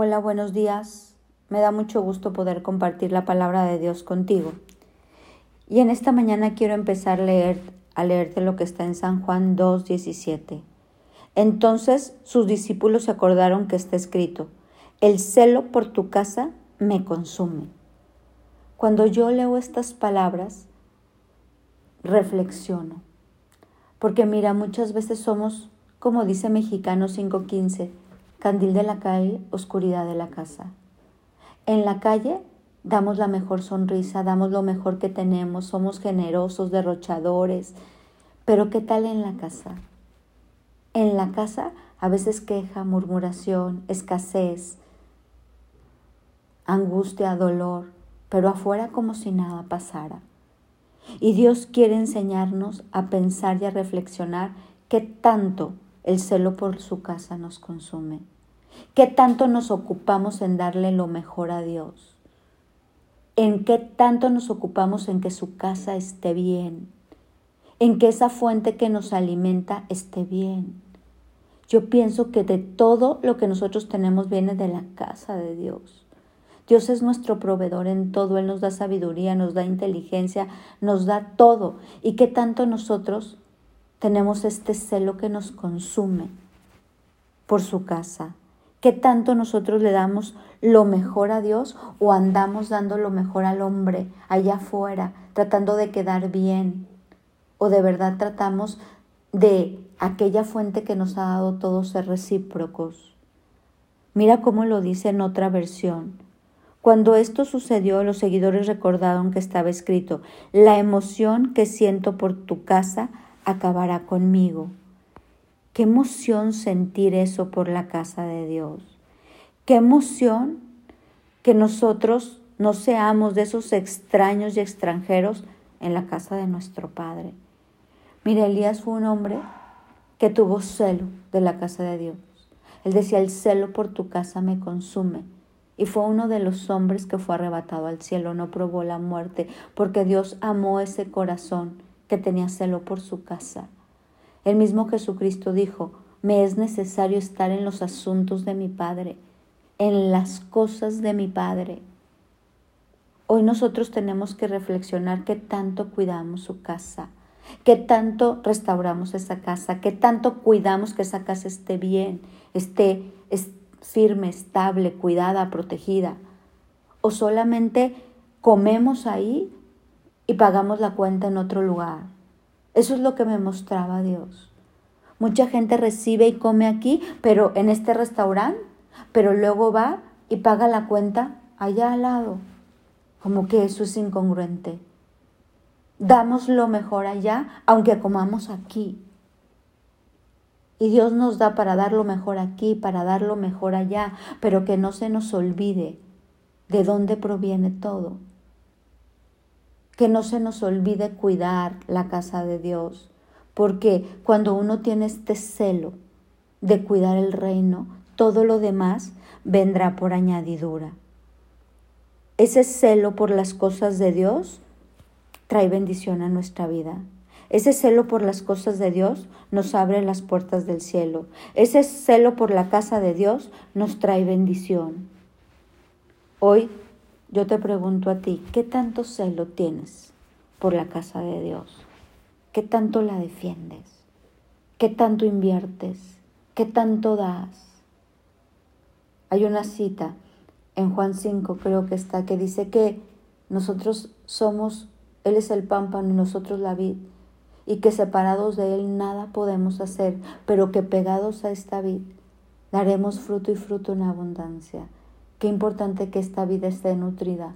Hola, buenos días. Me da mucho gusto poder compartir la palabra de Dios contigo. Y en esta mañana quiero empezar a, leer, a leerte lo que está en San Juan 2.17. Entonces sus discípulos se acordaron que está escrito, el celo por tu casa me consume. Cuando yo leo estas palabras, reflexiono. Porque mira, muchas veces somos, como dice Mexicano 5.15, Candil de la calle, oscuridad de la casa. En la calle damos la mejor sonrisa, damos lo mejor que tenemos, somos generosos, derrochadores, pero ¿qué tal en la casa? En la casa a veces queja, murmuración, escasez, angustia, dolor, pero afuera como si nada pasara. Y Dios quiere enseñarnos a pensar y a reflexionar qué tanto el celo por su casa nos consume. ¿Qué tanto nos ocupamos en darle lo mejor a Dios? ¿En qué tanto nos ocupamos en que su casa esté bien? En que esa fuente que nos alimenta esté bien. Yo pienso que de todo lo que nosotros tenemos viene de la casa de Dios. Dios es nuestro proveedor en todo, Él nos da sabiduría, nos da inteligencia, nos da todo. ¿Y qué tanto nosotros tenemos este celo que nos consume por su casa. ¿Qué tanto nosotros le damos lo mejor a Dios o andamos dando lo mejor al hombre allá afuera, tratando de quedar bien? ¿O de verdad tratamos de aquella fuente que nos ha dado todos ser recíprocos? Mira cómo lo dice en otra versión. Cuando esto sucedió, los seguidores recordaron que estaba escrito, la emoción que siento por tu casa acabará conmigo. Qué emoción sentir eso por la casa de Dios. Qué emoción que nosotros no seamos de esos extraños y extranjeros en la casa de nuestro Padre. Mira, Elías fue un hombre que tuvo celo de la casa de Dios. Él decía, el celo por tu casa me consume. Y fue uno de los hombres que fue arrebatado al cielo, no probó la muerte, porque Dios amó ese corazón que tenía celo por su casa. El mismo Jesucristo dijo, me es necesario estar en los asuntos de mi Padre, en las cosas de mi Padre. Hoy nosotros tenemos que reflexionar qué tanto cuidamos su casa, qué tanto restauramos esa casa, qué tanto cuidamos que esa casa esté bien, esté firme, estable, cuidada, protegida. O solamente comemos ahí y pagamos la cuenta en otro lugar. Eso es lo que me mostraba Dios. Mucha gente recibe y come aquí, pero en este restaurante, pero luego va y paga la cuenta allá al lado. Como que eso es incongruente. Damos lo mejor allá, aunque comamos aquí. Y Dios nos da para dar lo mejor aquí, para dar lo mejor allá, pero que no se nos olvide de dónde proviene todo que no se nos olvide cuidar la casa de Dios, porque cuando uno tiene este celo de cuidar el reino, todo lo demás vendrá por añadidura. Ese celo por las cosas de Dios trae bendición a nuestra vida. Ese celo por las cosas de Dios nos abre las puertas del cielo. Ese celo por la casa de Dios nos trae bendición. Hoy yo te pregunto a ti, ¿qué tanto celo tienes por la casa de Dios? ¿Qué tanto la defiendes? ¿Qué tanto inviertes? ¿Qué tanto das? Hay una cita en Juan 5, creo que está, que dice que nosotros somos, Él es el pámpano y nosotros la vid, y que separados de Él nada podemos hacer, pero que pegados a esta vid daremos fruto y fruto en abundancia. Qué importante que esta vida esté nutrida,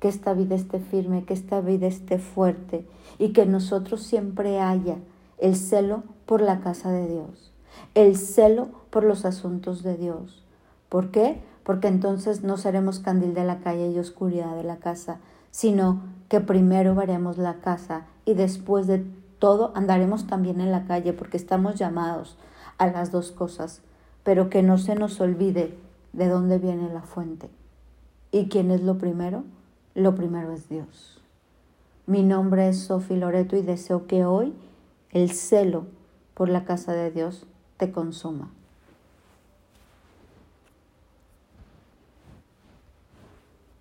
que esta vida esté firme, que esta vida esté fuerte y que nosotros siempre haya el celo por la casa de Dios, el celo por los asuntos de Dios. ¿Por qué? Porque entonces no seremos candil de la calle y oscuridad de la casa, sino que primero veremos la casa y después de todo andaremos también en la calle porque estamos llamados a las dos cosas, pero que no se nos olvide de dónde viene la fuente. ¿Y quién es lo primero? Lo primero es Dios. Mi nombre es Sofi Loreto y deseo que hoy el celo por la casa de Dios te consuma.